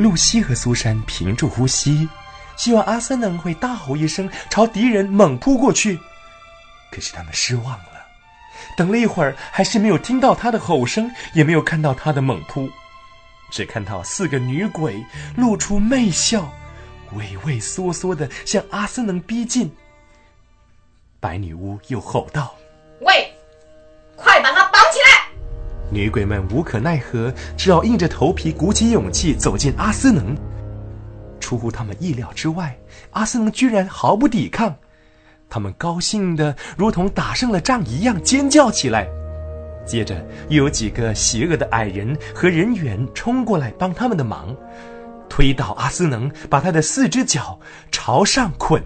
露西和苏珊屏住呼吸，希望阿森能会大吼一声，朝敌人猛扑过去。可是他们失望了，等了一会儿，还是没有听到他的吼声，也没有看到他的猛扑，只看到四个女鬼露出媚笑，畏畏缩缩的向阿森能逼近。白女巫又吼道：“女鬼们无可奈何，只好硬着头皮鼓起勇气走进阿斯能。出乎他们意料之外，阿斯能居然毫不抵抗。他们高兴的如同打胜了仗一样尖叫起来。接着又有几个邪恶的矮人和人猿冲过来帮他们的忙，推倒阿斯能，把他的四只脚朝上捆。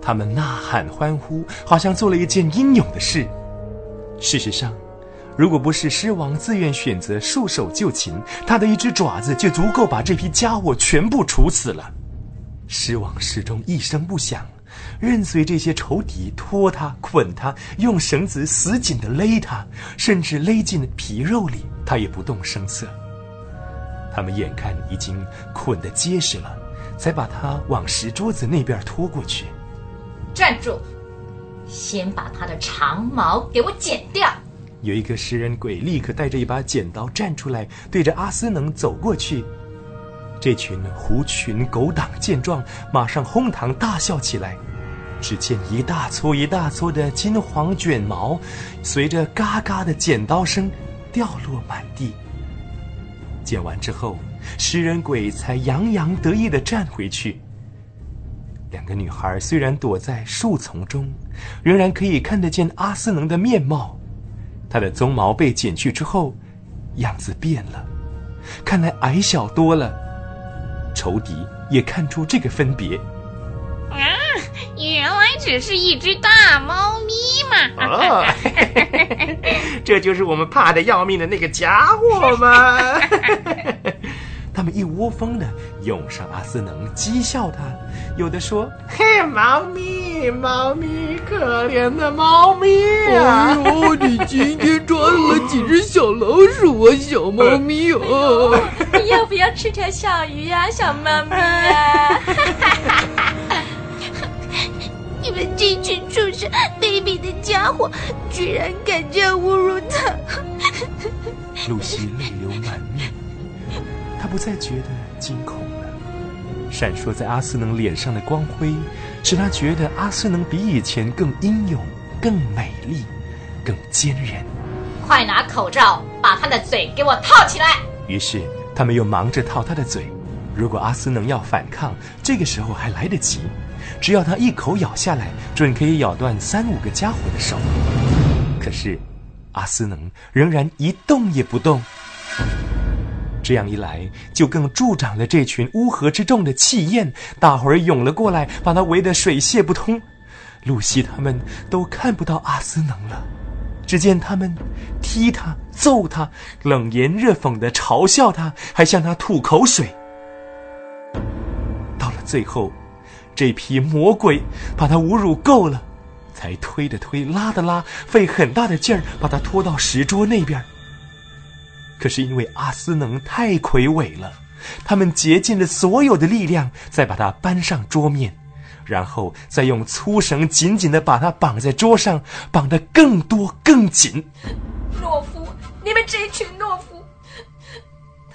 他们呐喊欢呼，好像做了一件英勇的事。事实上，如果不是狮王自愿选择束手就擒，他的一只爪子就足够把这批家伙全部处死了。狮王始终一声不响，任随这些仇敌拖他、捆他，用绳子死紧的勒他，甚至勒进皮肉里，他也不动声色。他们眼看已经捆得结实了，才把他往石桌子那边拖过去。站住！先把他的长毛给我剪掉。有一个食人鬼立刻带着一把剪刀站出来，对着阿斯能走过去。这群狐群狗党见状，马上哄堂大笑起来。只见一大撮一大撮的金黄卷毛，随着嘎嘎的剪刀声掉落满地。剪完之后，食人鬼才洋洋得意地站回去。两个女孩虽然躲在树丛中，仍然可以看得见阿斯能的面貌。他的鬃毛被剪去之后，样子变了，看来矮小多了。仇敌也看出这个分别。啊，原来只是一只大猫咪嘛！哦，这就是我们怕的要命的那个家伙吗？他们一窝蜂的涌上阿斯能，讥笑他。有的说：“嘿，猫咪，猫咪，可怜的猫咪啊！哎呦，你今天抓了几只小老鼠啊，小猫咪哦！你要不要吃条小鱼呀，小猫咪呀？” 你们这群畜生、卑鄙的家伙，居然敢这样侮辱他！露西泪流满面，她不再觉得惊恐了。闪烁在阿斯能脸上的光辉，使他觉得阿斯能比以前更英勇、更美丽、更坚韧。快拿口罩把他的嘴给我套起来！于是他们又忙着套他的嘴。如果阿斯能要反抗，这个时候还来得及。只要他一口咬下来，准可以咬断三五个家伙的手。可是，阿斯能仍然一动也不动。这样一来，就更助长了这群乌合之众的气焰。大伙儿涌了过来，把他围得水泄不通。露西他们都看不到阿斯能了，只见他们踢他、揍他，冷言热讽的嘲笑他，还向他吐口水。到了最后。这批魔鬼把他侮辱够了，才推的推，拉的拉，费很大的劲儿把他拖到石桌那边。可是因为阿斯能太魁伟了，他们竭尽了所有的力量，再把他搬上桌面，然后再用粗绳紧紧的把他绑在桌上，绑得更多更紧。懦夫，你们这群懦夫！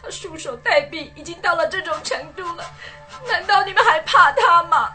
他束手待毙，已经到了这种程度了。难道你们还怕他吗？